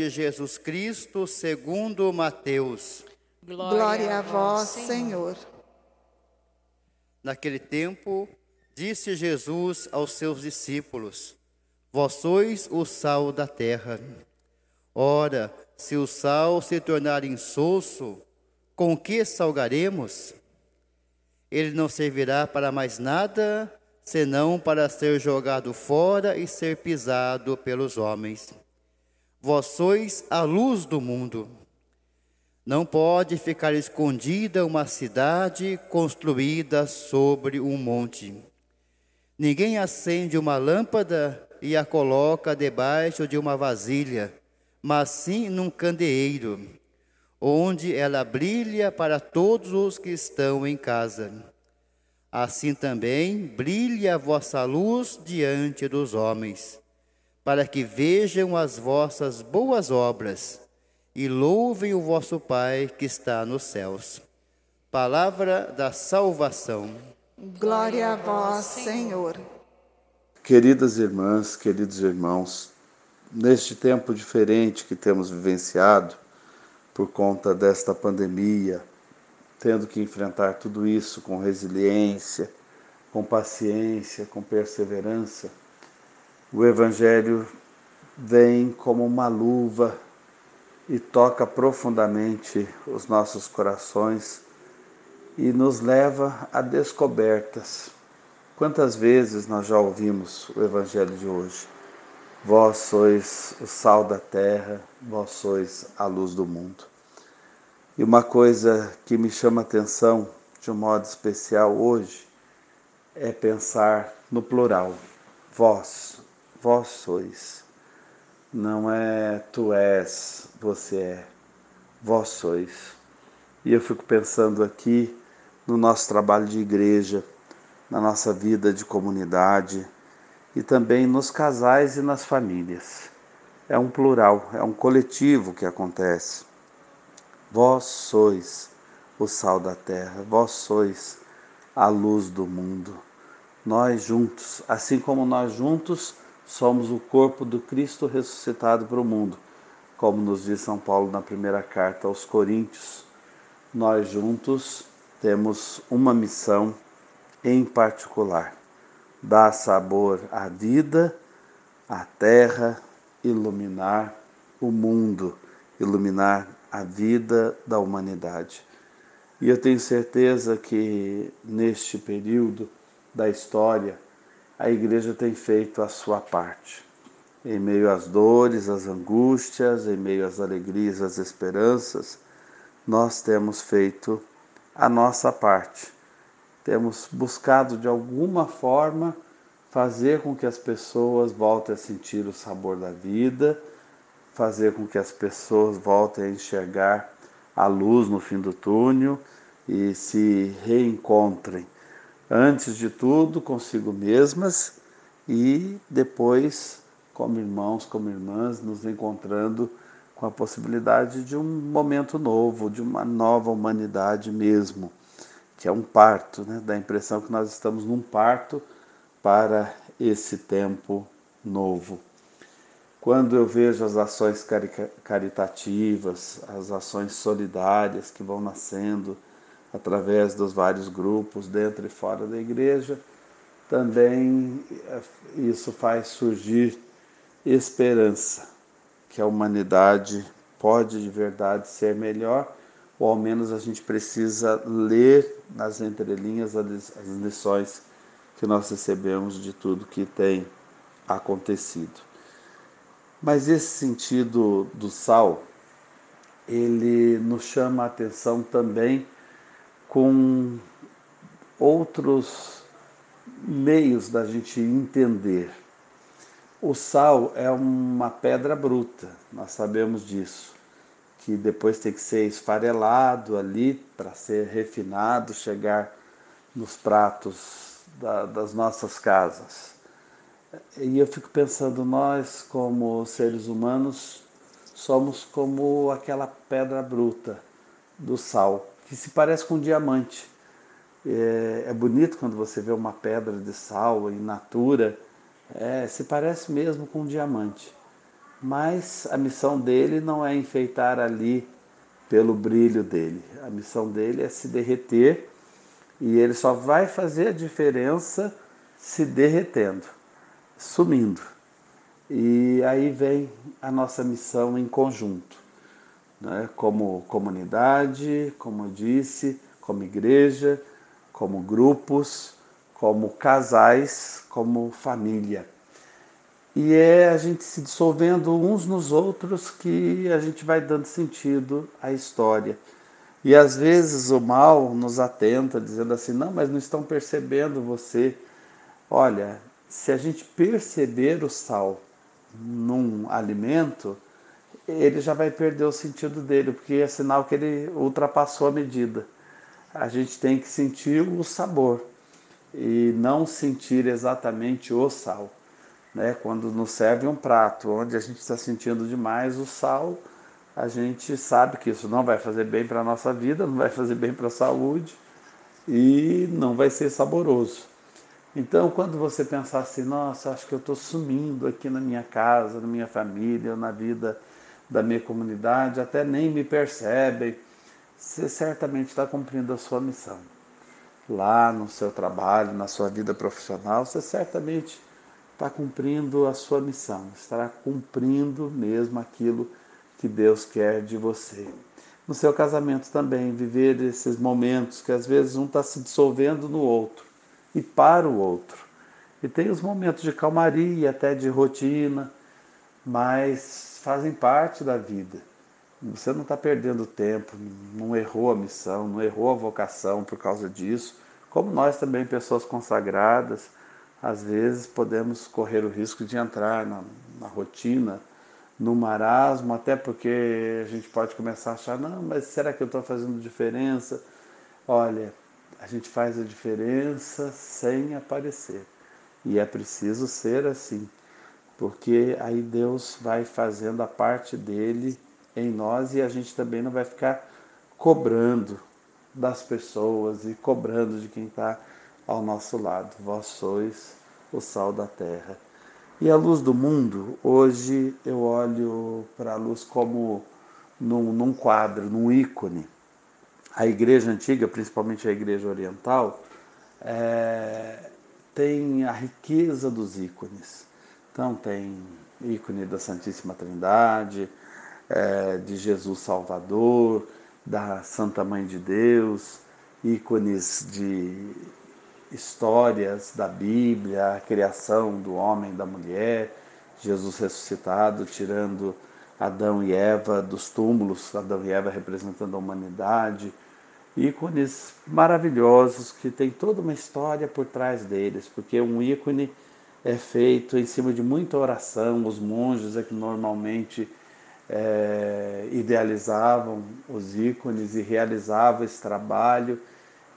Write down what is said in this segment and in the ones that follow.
de Jesus Cristo, segundo Mateus. Glória a vós, Senhor. Naquele tempo, disse Jesus aos seus discípulos: Vós sois o sal da terra. Ora, se o sal se tornar insosso, com que salgaremos? Ele não servirá para mais nada, senão para ser jogado fora e ser pisado pelos homens. Vós sois a luz do mundo. Não pode ficar escondida uma cidade construída sobre um monte. Ninguém acende uma lâmpada e a coloca debaixo de uma vasilha, mas sim num candeeiro, onde ela brilha para todos os que estão em casa. Assim também brilhe a vossa luz diante dos homens para que vejam as vossas boas obras e louvem o vosso Pai que está nos céus. Palavra da salvação. Glória a vós, Senhor. Queridas irmãs, queridos irmãos, neste tempo diferente que temos vivenciado por conta desta pandemia, tendo que enfrentar tudo isso com resiliência, com paciência, com perseverança, o Evangelho vem como uma luva e toca profundamente os nossos corações e nos leva a descobertas. Quantas vezes nós já ouvimos o Evangelho de hoje? Vós sois o sal da terra, vós sois a luz do mundo. E uma coisa que me chama a atenção de um modo especial hoje é pensar no plural. Vós, vós sois. Não é tu és, você é, vós sois. E eu fico pensando aqui no nosso trabalho de igreja, na nossa vida de comunidade e também nos casais e nas famílias. É um plural, é um coletivo que acontece. Vós sois o sal da terra, vós sois a luz do mundo. Nós juntos, assim como nós juntos somos o corpo do Cristo ressuscitado para o mundo, como nos diz São Paulo na primeira carta aos Coríntios. Nós juntos temos uma missão em particular: dar sabor à vida, à terra, iluminar o mundo, iluminar a vida da humanidade. E eu tenho certeza que neste período da história, a igreja tem feito a sua parte. Em meio às dores, às angústias, em meio às alegrias, às esperanças, nós temos feito a nossa parte. Temos buscado de alguma forma fazer com que as pessoas voltem a sentir o sabor da vida, fazer com que as pessoas voltem a enxergar a luz no fim do túnel e se reencontrem antes de tudo consigo mesmas e depois como irmãos, como irmãs, nos encontrando com a possibilidade de um momento novo, de uma nova humanidade mesmo, que é um parto, né? dá a impressão que nós estamos num parto para esse tempo novo. Quando eu vejo as ações caritativas, as ações solidárias que vão nascendo, através dos vários grupos dentro e fora da igreja, também eh, isso faz surgir esperança que a humanidade pode de verdade ser melhor, ou ao menos a gente precisa ler nas entrelinhas as lições que nós recebemos de tudo que tem acontecido. Mas esse sentido do sal, ele nos chama a atenção também com outros meios da gente entender. O sal é uma pedra bruta, nós sabemos disso, que depois tem que ser esfarelado ali para ser refinado, chegar nos pratos da, das nossas casas. E eu fico pensando, nós como seres humanos somos como aquela pedra bruta do sal que se parece com um diamante. É, é, bonito quando você vê uma pedra de sal in natura, é, se parece mesmo com um diamante. mas a missão dele não é enfeitar ali pelo brilho dele. A missão dele é se derreter e ele só vai fazer a diferença se derretendo, sumindo. E aí vem a nossa missão em conjunto, né? como comunidade, como eu disse, como igreja, como grupos, como casais, como família. E é a gente se dissolvendo uns nos outros que a gente vai dando sentido à história. E às vezes o mal nos atenta, dizendo assim: não, mas não estão percebendo você. Olha, se a gente perceber o sal num alimento, ele já vai perder o sentido dele, porque é sinal que ele ultrapassou a medida. A gente tem que sentir o sabor e não sentir exatamente o sal. Né? Quando nos serve um prato onde a gente está sentindo demais o sal, a gente sabe que isso não vai fazer bem para a nossa vida, não vai fazer bem para a saúde e não vai ser saboroso. Então, quando você pensar assim, nossa, acho que eu estou sumindo aqui na minha casa, na minha família, na vida da minha comunidade, até nem me percebem, você certamente está cumprindo a sua missão. Lá no seu trabalho, na sua vida profissional, você certamente está cumprindo a sua missão, estará cumprindo mesmo aquilo que Deus quer de você. No seu casamento também, viver esses momentos que às vezes um está se dissolvendo no outro e para o outro. E tem os momentos de calmaria, até de rotina, mas fazem parte da vida. Você não está perdendo tempo, não errou a missão, não errou a vocação por causa disso. Como nós também, pessoas consagradas, às vezes podemos correr o risco de entrar na, na rotina, no marasmo, até porque a gente pode começar a achar, não, mas será que eu estou fazendo diferença? Olha, a gente faz a diferença sem aparecer. E é preciso ser assim, porque aí Deus vai fazendo a parte dele em nós e a gente também não vai ficar cobrando das pessoas e cobrando de quem está ao nosso lado. Vós sois o sal da terra. E a luz do mundo, hoje eu olho para a luz como num, num quadro, num ícone a igreja antiga, principalmente a igreja oriental, é, tem a riqueza dos ícones. Então tem ícone da Santíssima Trindade, é, de Jesus Salvador, da Santa Mãe de Deus, ícones de histórias da Bíblia, a criação do homem e da mulher, Jesus ressuscitado, tirando Adão e Eva dos túmulos, Adão e Eva representando a humanidade, ícones maravilhosos que tem toda uma história por trás deles, porque um ícone é feito em cima de muita oração, os monges é que normalmente é, idealizavam os ícones e realizavam esse trabalho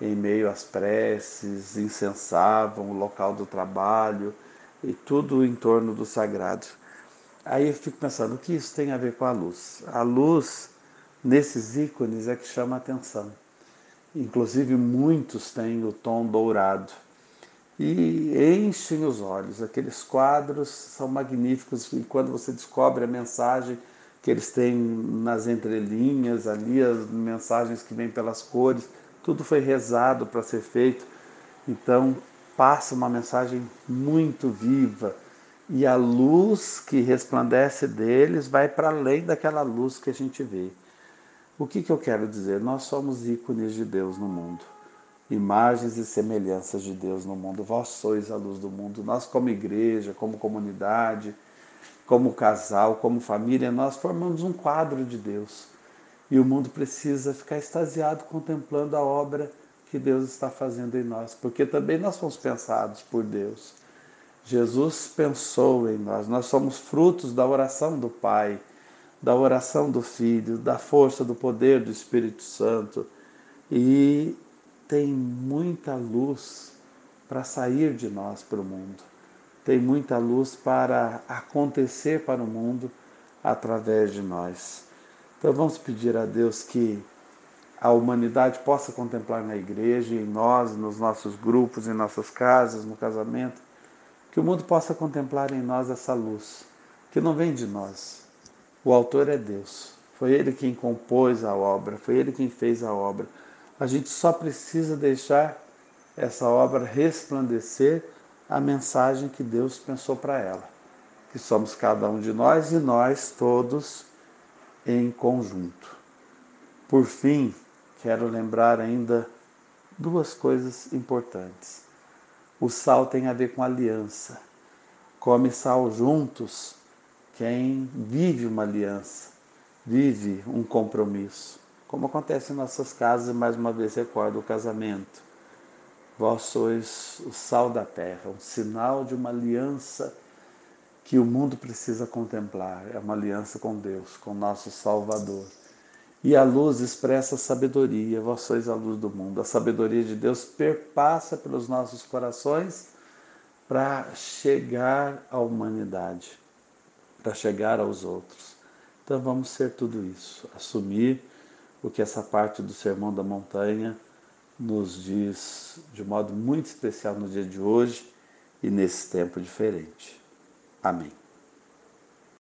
em meio às preces, incensavam o local do trabalho e tudo em torno do sagrado. Aí eu fico pensando, o que isso tem a ver com a luz? A luz, nesses ícones, é que chama a atenção. Inclusive, muitos têm o tom dourado e enchem os olhos. Aqueles quadros são magníficos e quando você descobre a mensagem que eles têm nas entrelinhas, ali, as mensagens que vêm pelas cores, tudo foi rezado para ser feito. Então, passa uma mensagem muito viva e a luz que resplandece deles vai para além daquela luz que a gente vê. O que, que eu quero dizer? Nós somos ícones de Deus no mundo, imagens e semelhanças de Deus no mundo. Vós sois a luz do mundo. Nós, como igreja, como comunidade, como casal, como família, nós formamos um quadro de Deus. E o mundo precisa ficar extasiado contemplando a obra que Deus está fazendo em nós, porque também nós fomos pensados por Deus. Jesus pensou em nós, nós somos frutos da oração do Pai, da oração do Filho, da força, do poder do Espírito Santo. E tem muita luz para sair de nós para o mundo, tem muita luz para acontecer para o mundo através de nós. Então vamos pedir a Deus que a humanidade possa contemplar na igreja, em nós, nos nossos grupos, em nossas casas, no casamento, que o mundo possa contemplar em nós essa luz, que não vem de nós. O autor é Deus. Foi ele quem compôs a obra, foi ele quem fez a obra. A gente só precisa deixar essa obra resplandecer a mensagem que Deus pensou para ela, que somos cada um de nós e nós todos em conjunto. Por fim, quero lembrar ainda duas coisas importantes. O sal tem a ver com aliança. Come sal juntos quem vive uma aliança, vive um compromisso. Como acontece em nossas casas, e mais uma vez recordo o casamento. Vós sois o sal da terra, um sinal de uma aliança que o mundo precisa contemplar. É uma aliança com Deus, com nosso Salvador. E a luz expressa a sabedoria, vós sois a luz do mundo. A sabedoria de Deus perpassa pelos nossos corações para chegar à humanidade, para chegar aos outros. Então vamos ser tudo isso, assumir o que essa parte do Sermão da Montanha nos diz de modo muito especial no dia de hoje e nesse tempo diferente. Amém.